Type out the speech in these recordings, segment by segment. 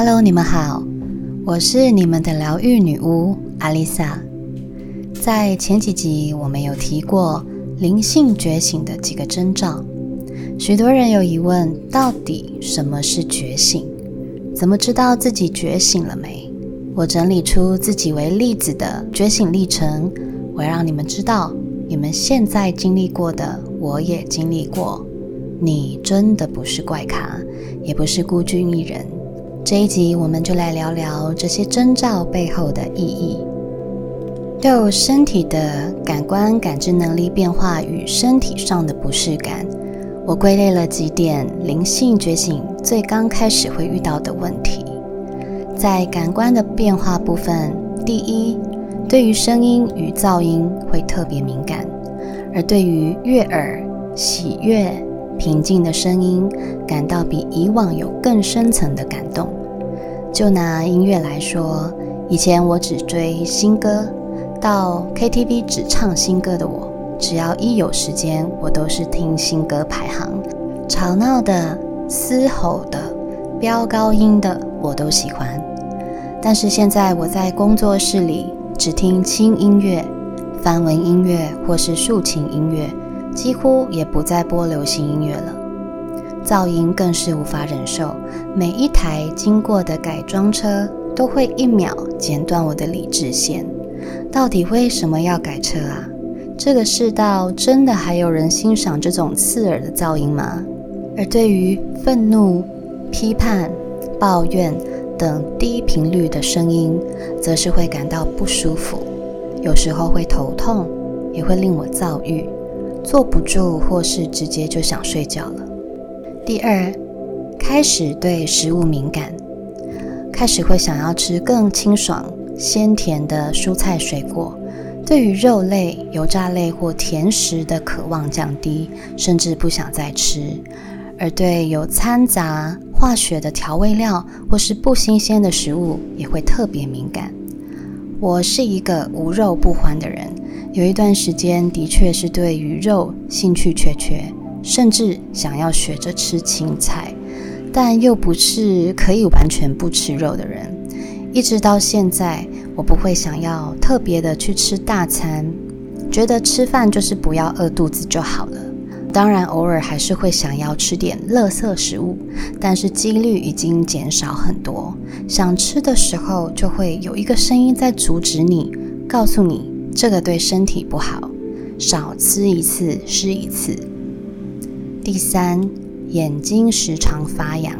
Hello，你们好，我是你们的疗愈女巫阿丽萨。在前几集我们有提过灵性觉醒的几个征兆，许多人有疑问，到底什么是觉醒？怎么知道自己觉醒了没？我整理出自己为例子的觉醒历程，我让你们知道，你们现在经历过的，我也经历过。你真的不是怪咖，也不是孤军一人。这一集我们就来聊聊这些征兆背后的意义。对身体的感官感知能力变化与身体上的不适感，我归类了几点灵性觉醒最刚开始会遇到的问题。在感官的变化部分，第一，对于声音与噪音会特别敏感，而对于悦耳、喜悦、平静的声音，感到比以往有更深层的感动。就拿音乐来说，以前我只追新歌，到 KTV 只唱新歌的我，只要一有时间，我都是听新歌排行，吵闹的、嘶吼的、飙高音的，我都喜欢。但是现在我在工作室里只听轻音乐、梵文音乐或是竖琴音乐，几乎也不再播流行音乐了。噪音更是无法忍受，每一台经过的改装车都会一秒剪断我的理智线。到底为什么要改车啊？这个世道真的还有人欣赏这种刺耳的噪音吗？而对于愤怒、批判、抱怨。等低频率的声音，则是会感到不舒服，有时候会头痛，也会令我躁郁，坐不住，或是直接就想睡觉了。第二，开始对食物敏感，开始会想要吃更清爽、鲜甜的蔬菜水果，对于肉类、油炸类或甜食的渴望降低，甚至不想再吃。而对有掺杂化学的调味料或是不新鲜的食物也会特别敏感。我是一个无肉不欢的人，有一段时间的确是对于肉兴趣缺缺，甚至想要学着吃青菜，但又不是可以完全不吃肉的人。一直到现在，我不会想要特别的去吃大餐，觉得吃饭就是不要饿肚子就好了。当然，偶尔还是会想要吃点垃圾食物，但是几率已经减少很多。想吃的时候，就会有一个声音在阻止你，告诉你这个对身体不好，少吃一次是一次。第三，眼睛时常发痒，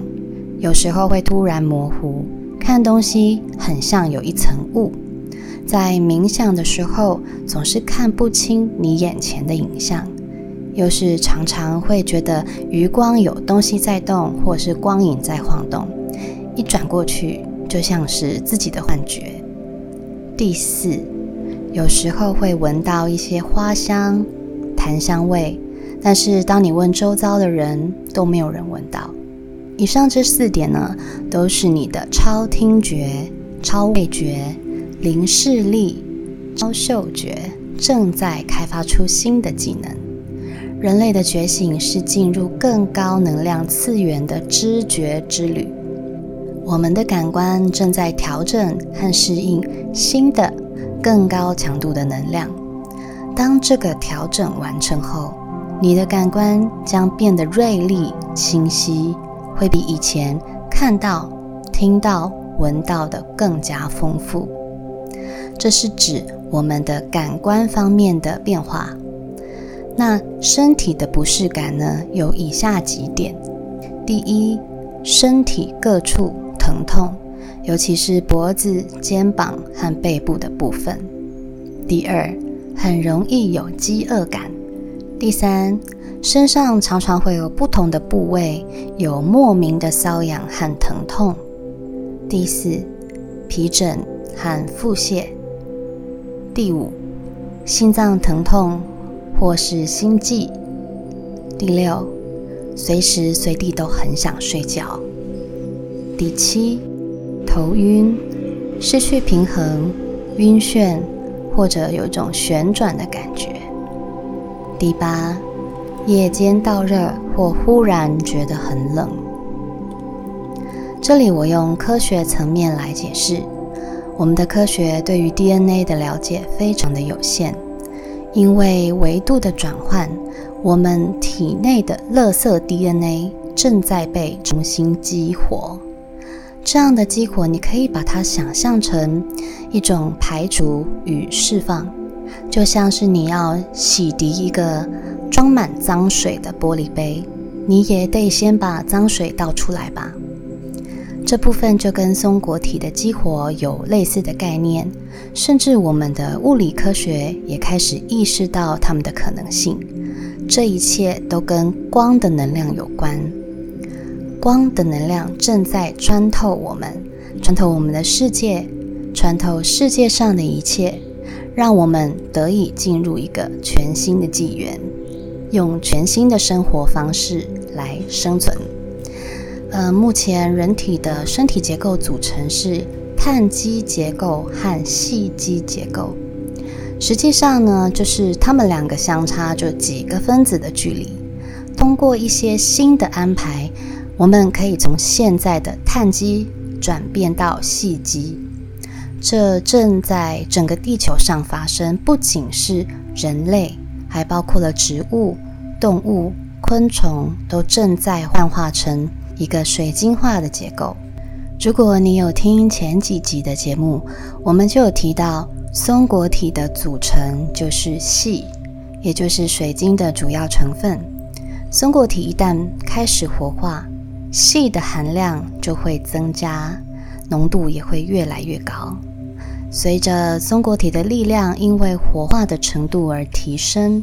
有时候会突然模糊，看东西很像有一层雾。在冥想的时候，总是看不清你眼前的影像。又是常常会觉得余光有东西在动，或是光影在晃动，一转过去就像是自己的幻觉。第四，有时候会闻到一些花香、檀香味，但是当你问周遭的人，都没有人闻到。以上这四点呢，都是你的超听觉、超味觉、零视力、超嗅觉正在开发出新的技能。人类的觉醒是进入更高能量次元的知觉之旅。我们的感官正在调整和适应新的、更高强度的能量。当这个调整完成后，你的感官将变得锐利、清晰，会比以前看到、听到、闻到的更加丰富。这是指我们的感官方面的变化。那身体的不适感呢？有以下几点：第一，身体各处疼痛，尤其是脖子、肩膀和背部的部分；第二，很容易有饥饿感；第三，身上常常会有不同的部位有莫名的瘙痒和疼痛；第四，皮疹和腹泻；第五，心脏疼痛。或是心悸。第六，随时随地都很想睡觉。第七，头晕、失去平衡、晕眩，或者有一种旋转的感觉。第八，夜间到热或忽然觉得很冷。这里我用科学层面来解释，我们的科学对于 DNA 的了解非常的有限，因为维度的转换，我们体内的垃圾 DNA 正在被重新激活。这样的激活，你可以把它想象成一种排除与释放，就像是你要洗涤一个装满脏水的玻璃杯，你也得先把脏水倒出来吧。这部分就跟松果体的激活有类似的概念，甚至我们的物理科学也开始意识到它们的可能性。这一切都跟光的能量有关。光的能量正在穿透我们，穿透我们的世界，穿透世界上的一切，让我们得以进入一个全新的纪元，用全新的生活方式来生存。呃，目前人体的身体结构组成是碳基结构和细基结构，实际上呢，就是它们两个相差就几个分子的距离。通过一些新的安排。我们可以从现在的碳基转变到细基，这正在整个地球上发生。不仅是人类，还包括了植物、动物、昆虫，都正在幻化成一个水晶化的结构。如果你有听前几集的节目，我们就有提到松果体的组成就是细，也就是水晶的主要成分。松果体一旦开始活化，硒的含量就会增加，浓度也会越来越高。随着松果体的力量因为活化的程度而提升，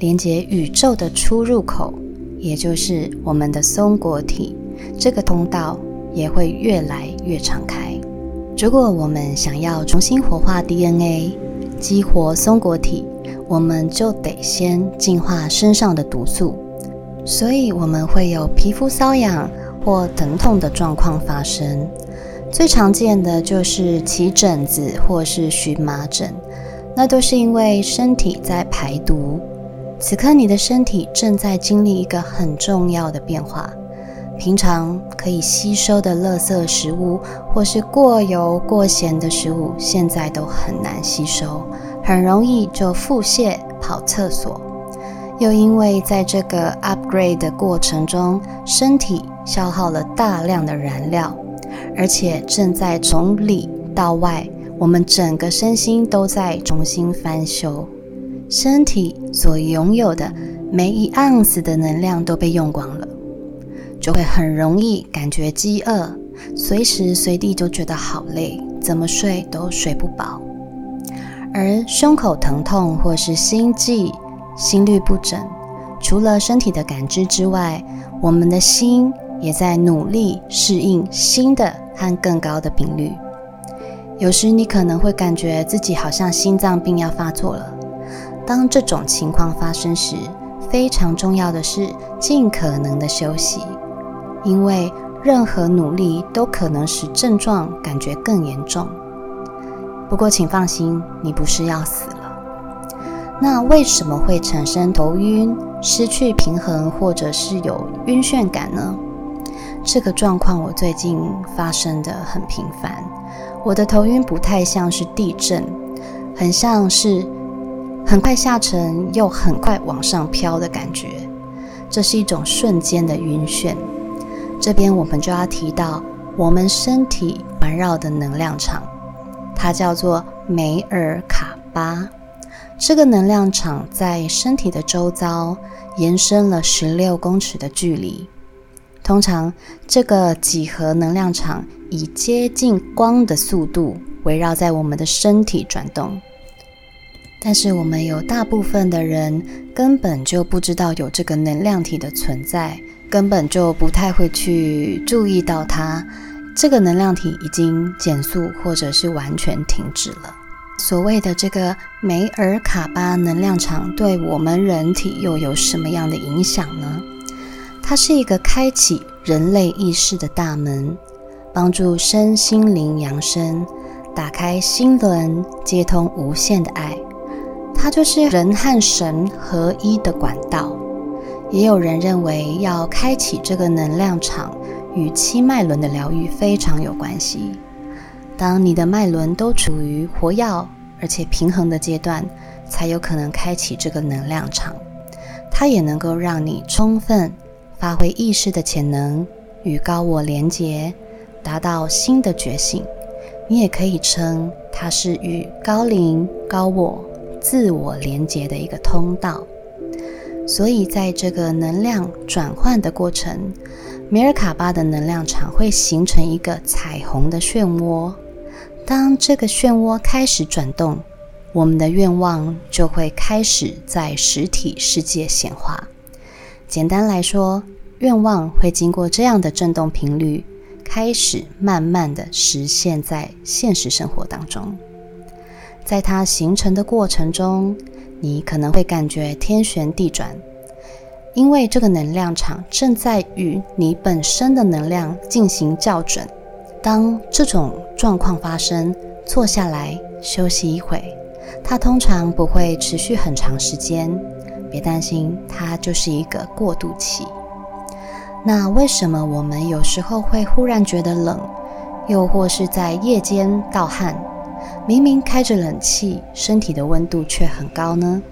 连接宇宙的出入口，也就是我们的松果体这个通道也会越来越敞开。如果我们想要重新活化 DNA，激活松果体，我们就得先净化身上的毒素。所以我们会有皮肤瘙痒或疼痛的状况发生，最常见的就是起疹子或是荨麻疹，那都是因为身体在排毒。此刻你的身体正在经历一个很重要的变化，平常可以吸收的垃圾食物或是过油过咸的食物，现在都很难吸收，很容易就腹泻、跑厕所。又因为在这个 upgrade 的过程中，身体消耗了大量的燃料，而且正在从里到外，我们整个身心都在重新翻修，身体所拥有的每一盎司的能量都被用光了，就会很容易感觉饥饿，随时随地就觉得好累，怎么睡都睡不饱，而胸口疼痛或是心悸。心律不整，除了身体的感知之外，我们的心也在努力适应新的和更高的频率。有时你可能会感觉自己好像心脏病要发作了。当这种情况发生时，非常重要的是尽可能的休息，因为任何努力都可能使症状感觉更严重。不过请放心，你不是要死了。那为什么会产生头晕、失去平衡，或者是有晕眩感呢？这个状况我最近发生的很频繁。我的头晕不太像是地震，很像是很快下沉又很快往上飘的感觉。这是一种瞬间的晕眩。这边我们就要提到我们身体环绕的能量场，它叫做梅尔卡巴。这个能量场在身体的周遭延伸了十六公尺的距离。通常，这个几何能量场以接近光的速度围绕在我们的身体转动。但是，我们有大部分的人根本就不知道有这个能量体的存在，根本就不太会去注意到它。这个能量体已经减速，或者是完全停止了。所谓的这个梅尔卡巴能量场对我们人体又有什么样的影响呢？它是一个开启人类意识的大门，帮助身心灵扬升，打开心轮，接通无限的爱。它就是人和神合一的管道。也有人认为，要开启这个能量场，与七脉轮的疗愈非常有关系。当你的脉轮都处于活跃而且平衡的阶段，才有可能开启这个能量场。它也能够让你充分发挥意识的潜能，与高我连结，达到新的觉醒。你也可以称它是与高灵、高我、自我连结的一个通道。所以，在这个能量转换的过程，梅尔卡巴的能量场会形成一个彩虹的漩涡。当这个漩涡开始转动，我们的愿望就会开始在实体世界显化。简单来说，愿望会经过这样的振动频率，开始慢慢的实现，在现实生活当中。在它形成的过程中，你可能会感觉天旋地转，因为这个能量场正在与你本身的能量进行校准。当这种状况发生，坐下来休息一会，它通常不会持续很长时间。别担心，它就是一个过渡期。那为什么我们有时候会忽然觉得冷，又或是在夜间盗汗，明明开着冷气，身体的温度却很高呢？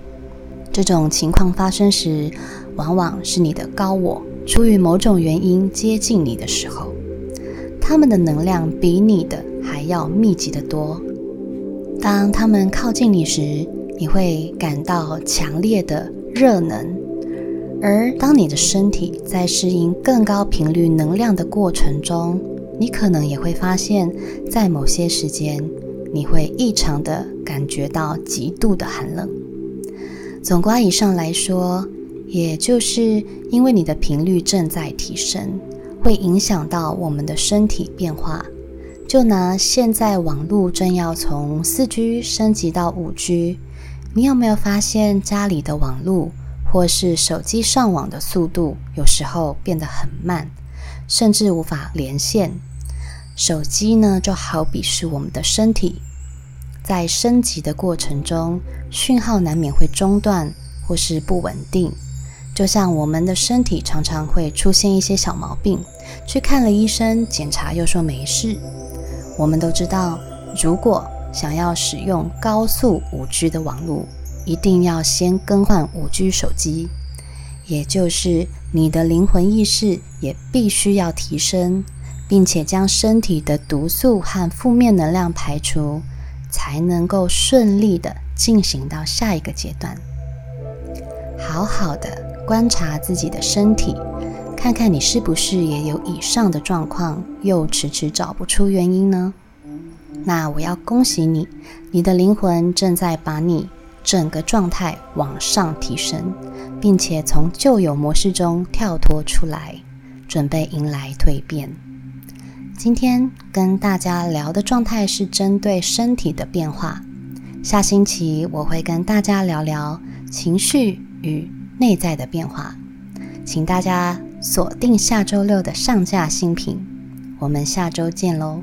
这种情况发生时，往往是你的高我出于某种原因接近你的时候。他们的能量比你的还要密集的多。当他们靠近你时，你会感到强烈的热能。而当你的身体在适应更高频率能量的过程中，你可能也会发现，在某些时间，你会异常的感觉到极度的寒冷。总括以上来说，也就是因为你的频率正在提升。会影响到我们的身体变化。就拿现在网络正要从四 G 升级到五 G，你有没有发现家里的网络或是手机上网的速度有时候变得很慢，甚至无法连线？手机呢，就好比是我们的身体，在升级的过程中，讯号难免会中断或是不稳定。就像我们的身体常常会出现一些小毛病，去看了医生，检查又说没事。我们都知道，如果想要使用高速五 G 的网络，一定要先更换五 G 手机，也就是你的灵魂意识也必须要提升，并且将身体的毒素和负面能量排除，才能够顺利的进行到下一个阶段。好好的。观察自己的身体，看看你是不是也有以上的状况，又迟迟找不出原因呢？那我要恭喜你，你的灵魂正在把你整个状态往上提升，并且从旧有模式中跳脱出来，准备迎来蜕变。今天跟大家聊的状态是针对身体的变化，下星期我会跟大家聊聊情绪与。内在的变化，请大家锁定下周六的上架新品，我们下周见喽！